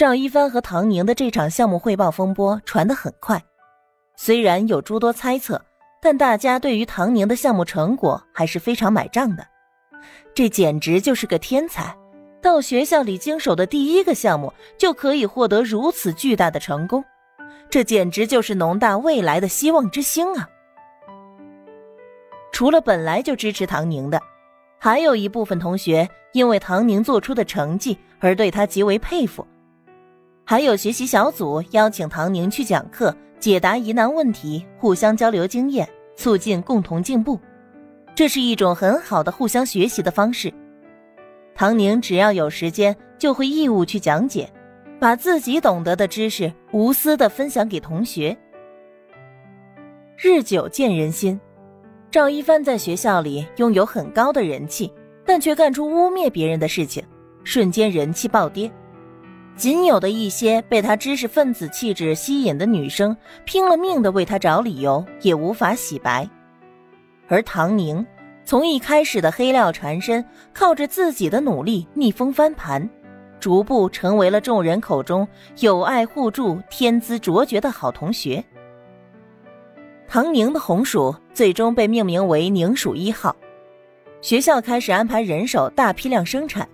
赵一帆和唐宁的这场项目汇报风波传得很快，虽然有诸多猜测，但大家对于唐宁的项目成果还是非常买账的。这简直就是个天才，到学校里经手的第一个项目就可以获得如此巨大的成功，这简直就是农大未来的希望之星啊！除了本来就支持唐宁的，还有一部分同学因为唐宁做出的成绩而对他极为佩服。还有学习小组邀请唐宁去讲课，解答疑难问题，互相交流经验，促进共同进步。这是一种很好的互相学习的方式。唐宁只要有时间，就会义务去讲解，把自己懂得的知识无私的分享给同学。日久见人心，赵一帆在学校里拥有很高的人气，但却干出污蔑别人的事情，瞬间人气暴跌。仅有的一些被他知识分子气质吸引的女生，拼了命的为他找理由，也无法洗白。而唐宁从一开始的黑料缠身，靠着自己的努力逆风翻盘，逐步成为了众人口中有爱互助、天资卓绝的好同学。唐宁的红薯最终被命名为“宁薯一号”，学校开始安排人手大批量生产。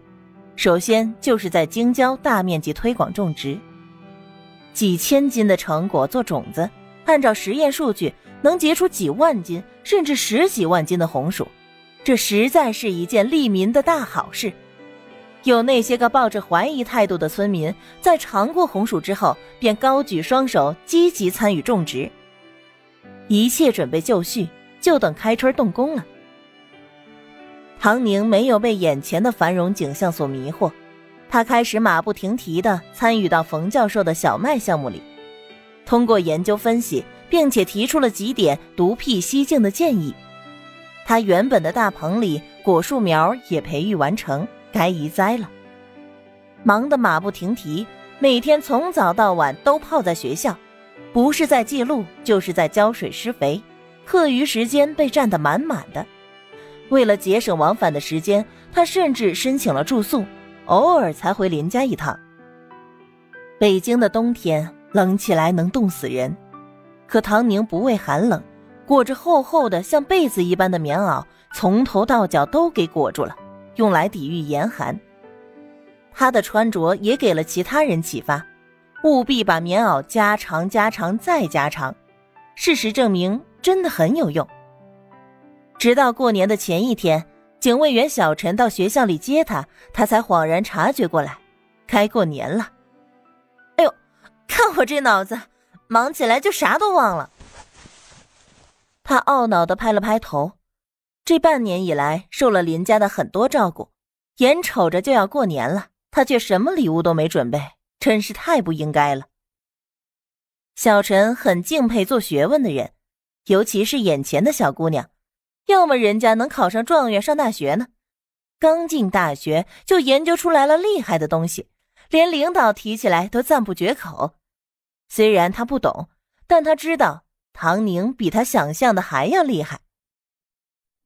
首先就是在京郊大面积推广种植，几千斤的成果做种子，按照实验数据能结出几万斤甚至十几万斤的红薯，这实在是一件利民的大好事。有那些个抱着怀疑态度的村民，在尝过红薯之后，便高举双手，积极参与种植。一切准备就绪，就等开春动工了。唐宁没有被眼前的繁荣景象所迷惑，他开始马不停蹄地参与到冯教授的小麦项目里，通过研究分析，并且提出了几点独辟蹊径的建议。他原本的大棚里果树苗也培育完成，该移栽了。忙得马不停蹄，每天从早到晚都泡在学校，不是在记录，就是在浇水施肥，课余时间被占得满满的。为了节省往返的时间，他甚至申请了住宿，偶尔才回林家一趟。北京的冬天冷起来能冻死人，可唐宁不畏寒冷，裹着厚厚的像被子一般的棉袄，从头到脚都给裹住了，用来抵御严寒。他的穿着也给了其他人启发，务必把棉袄加长、加长再加长。事实证明，真的很有用。直到过年的前一天，警卫员小陈到学校里接他，他才恍然察觉过来，该过年了。哎呦，看我这脑子，忙起来就啥都忘了。他懊恼的拍了拍头，这半年以来受了林家的很多照顾，眼瞅着就要过年了，他却什么礼物都没准备，真是太不应该了。小陈很敬佩做学问的人，尤其是眼前的小姑娘。要么人家能考上状元上大学呢，刚进大学就研究出来了厉害的东西，连领导提起来都赞不绝口。虽然他不懂，但他知道唐宁比他想象的还要厉害。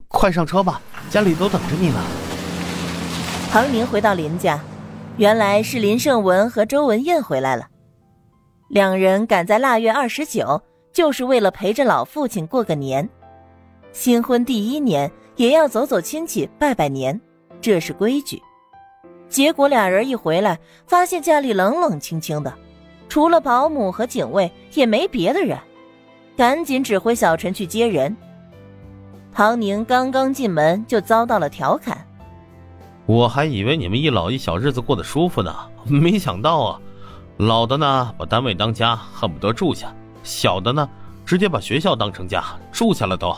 快上车吧，家里都等着你呢。唐宁回到林家，原来是林胜文和周文艳回来了，两人赶在腊月二十九，就是为了陪着老父亲过个年。新婚第一年也要走走亲戚拜拜年，这是规矩。结果俩人一回来，发现家里冷冷清清的，除了保姆和警卫，也没别的人。赶紧指挥小陈去接人。唐宁刚刚进门就遭到了调侃：“我还以为你们一老一小日子过得舒服呢，没想到啊，老的呢把单位当家，恨不得住下；小的呢，直接把学校当成家，住下了都。”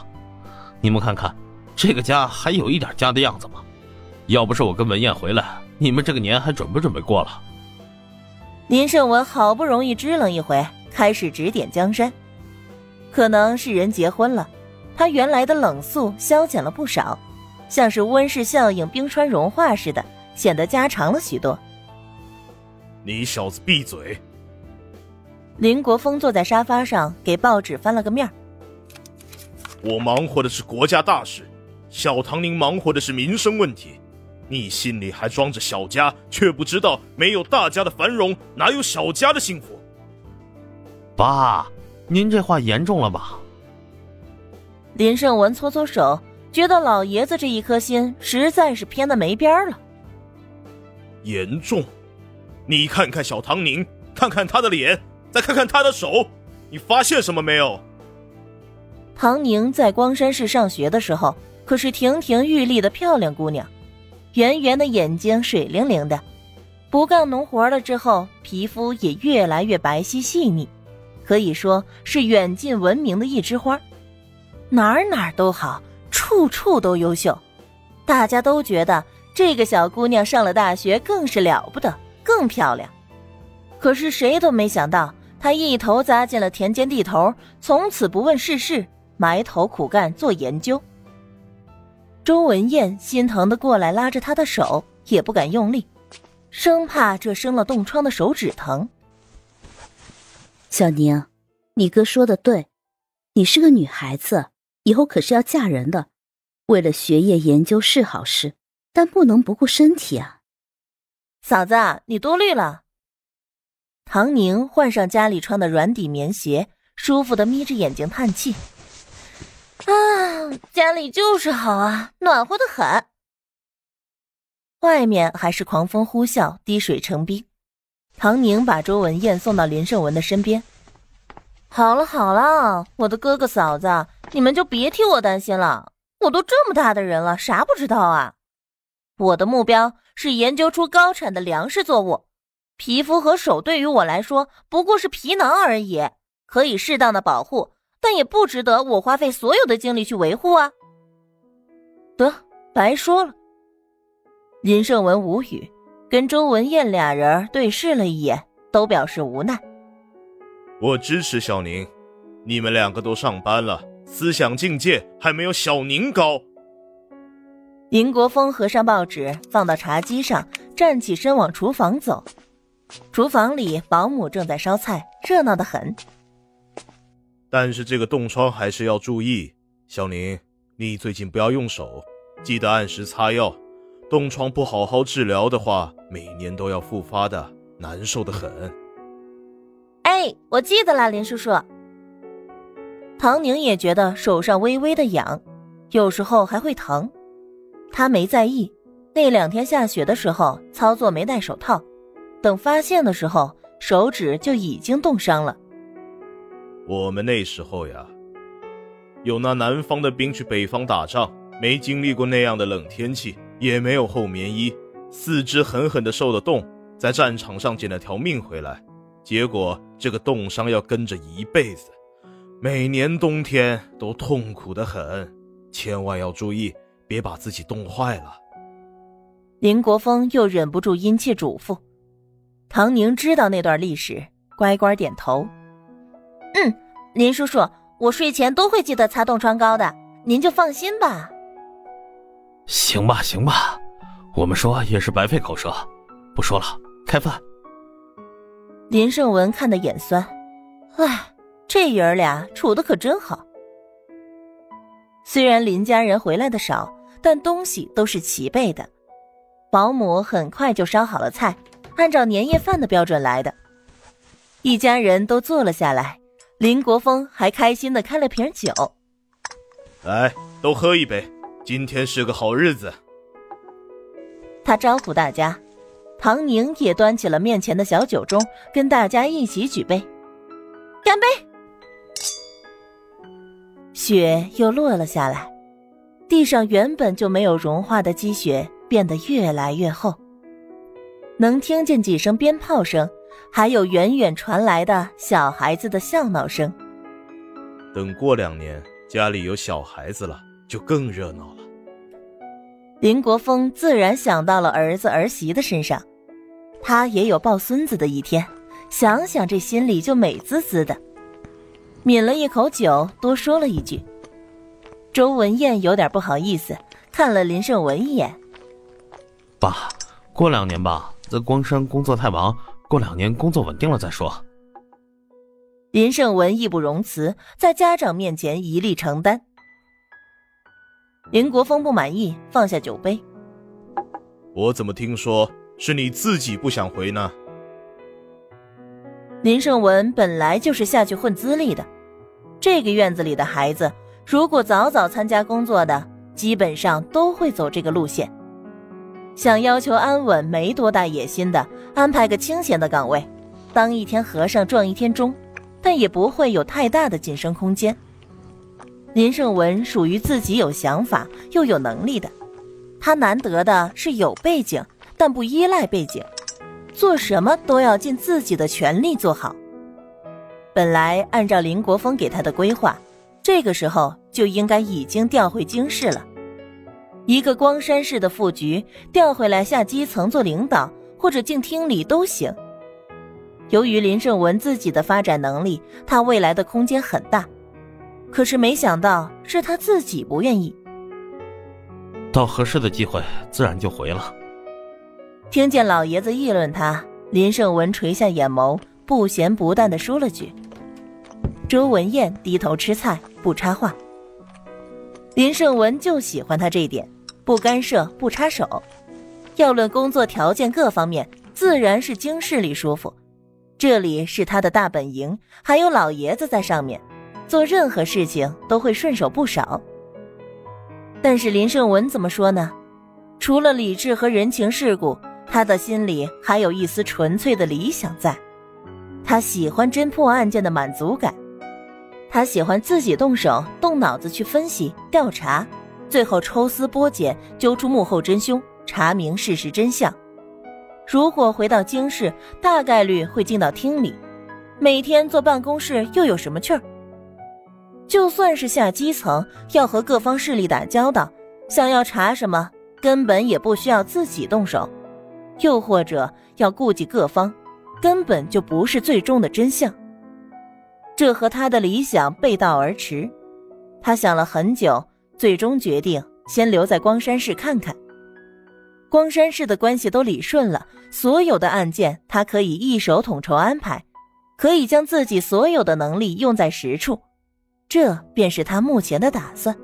你们看看，这个家还有一点家的样子吗？要不是我跟文燕回来，你们这个年还准不准备过了？林胜文好不容易支棱一回，开始指点江山。可能是人结婚了，他原来的冷肃消减了不少，像是温室效应冰川融化似的，显得家常了许多。你小子闭嘴！林国峰坐在沙发上，给报纸翻了个面儿。我忙活的是国家大事，小唐宁忙活的是民生问题。你心里还装着小家，却不知道没有大家的繁荣，哪有小家的幸福？爸，您这话严重了吧？林胜文搓搓手，觉得老爷子这一颗心实在是偏的没边了。严重？你看看小唐宁，看看他的脸，再看看他的手，你发现什么没有？唐宁在光山市上学的时候，可是亭亭玉立的漂亮姑娘，圆圆的眼睛，水灵灵的。不干农活了之后，皮肤也越来越白皙细腻，可以说是远近闻名的一枝花。哪儿哪儿都好，处处都优秀，大家都觉得这个小姑娘上了大学更是了不得，更漂亮。可是谁都没想到，她一头扎进了田间地头，从此不问世事，埋头苦干做研究。周文艳心疼的过来拉着他的手，也不敢用力，生怕这生了冻疮的手指疼。小宁，你哥说的对，你是个女孩子。以后可是要嫁人的，为了学业研究是好事，但不能不顾身体啊。嫂子，你多虑了。唐宁换上家里穿的软底棉鞋，舒服的眯着眼睛叹气：“啊，家里就是好啊，暖和的很。”外面还是狂风呼啸，滴水成冰。唐宁把周文艳送到林胜文的身边。好了好了，我的哥哥嫂子，你们就别替我担心了。我都这么大的人了，啥不知道啊？我的目标是研究出高产的粮食作物。皮肤和手对于我来说不过是皮囊而已，可以适当的保护，但也不值得我花费所有的精力去维护啊。得，白说了。林胜文无语，跟周文艳俩人对视了一眼，都表示无奈。我支持小宁，你们两个都上班了，思想境界还没有小宁高。林国峰合上报纸，放到茶几上，站起身往厨房走。厨房里，保姆正在烧菜，热闹的很。但是这个冻疮还是要注意，小宁，你最近不要用手，记得按时擦药。冻疮不好好治疗的话，每年都要复发的，难受的很。哎我记得了，林叔叔。唐宁也觉得手上微微的痒，有时候还会疼。他没在意。那两天下雪的时候，操作没戴手套，等发现的时候，手指就已经冻伤了。我们那时候呀，有那南方的兵去北方打仗，没经历过那样的冷天气，也没有厚棉衣，四肢狠狠的受了冻，在战场上捡了条命回来。结果这个冻伤要跟着一辈子，每年冬天都痛苦的很，千万要注意，别把自己冻坏了。林国峰又忍不住殷切嘱咐。唐宁知道那段历史，乖乖点头。嗯，林叔叔，我睡前都会记得擦冻疮膏的，您就放心吧。行吧，行吧，我们说也是白费口舌，不说了，开饭。林胜文看得眼酸，唉，这爷儿俩处的可真好。虽然林家人回来的少，但东西都是齐备的。保姆很快就烧好了菜，按照年夜饭的标准来的。一家人都坐了下来，林国峰还开心的开了瓶酒，来，都喝一杯，今天是个好日子。他招呼大家。唐宁也端起了面前的小酒盅，跟大家一起举杯，干杯！雪又落了下来，地上原本就没有融化的积雪变得越来越厚。能听见几声鞭炮声，还有远远传来的小孩子的笑闹声。等过两年家里有小孩子了，就更热闹了。林国峰自然想到了儿子儿媳的身上。他也有抱孙子的一天，想想这心里就美滋滋的。抿了一口酒，多说了一句。周文艳有点不好意思，看了林胜文一眼。爸，过两年吧，在光山工作太忙，过两年工作稳定了再说。林胜文义不容辞，在家长面前一力承担。林国峰不满意，放下酒杯。我怎么听说是你自己不想回呢？林胜文本来就是下去混资历的，这个院子里的孩子，如果早早参加工作的，基本上都会走这个路线。想要求安稳，没多大野心的，安排个清闲的岗位，当一天和尚撞一天钟，但也不会有太大的晋升空间。林胜文属于自己有想法又有能力的。他难得的是有背景，但不依赖背景，做什么都要尽自己的全力做好。本来按照林国峰给他的规划，这个时候就应该已经调回京市了。一个光山市的副局调回来下基层做领导或者进厅里都行。由于林胜文自己的发展能力，他未来的空间很大，可是没想到是他自己不愿意。到合适的机会，自然就回了。听见老爷子议论他，林胜文垂下眼眸，不咸不淡的说了句：“周文艳低头吃菜，不插话。”林胜文就喜欢他这一点，不干涉，不插手。要论工作条件各方面，自然是京市里舒服。这里是他的大本营，还有老爷子在上面，做任何事情都会顺手不少。但是林胜文怎么说呢？除了理智和人情世故，他的心里还有一丝纯粹的理想在。他喜欢侦破案件的满足感，他喜欢自己动手动脑子去分析调查，最后抽丝剥茧，揪出幕后真凶，查明事实真相。如果回到京市，大概率会进到厅里，每天坐办公室又有什么趣儿？就算是下基层，要和各方势力打交道，想要查什么，根本也不需要自己动手；又或者要顾及各方，根本就不是最终的真相。这和他的理想背道而驰。他想了很久，最终决定先留在光山市看看。光山市的关系都理顺了，所有的案件他可以一手统筹安排，可以将自己所有的能力用在实处。这便是他目前的打算。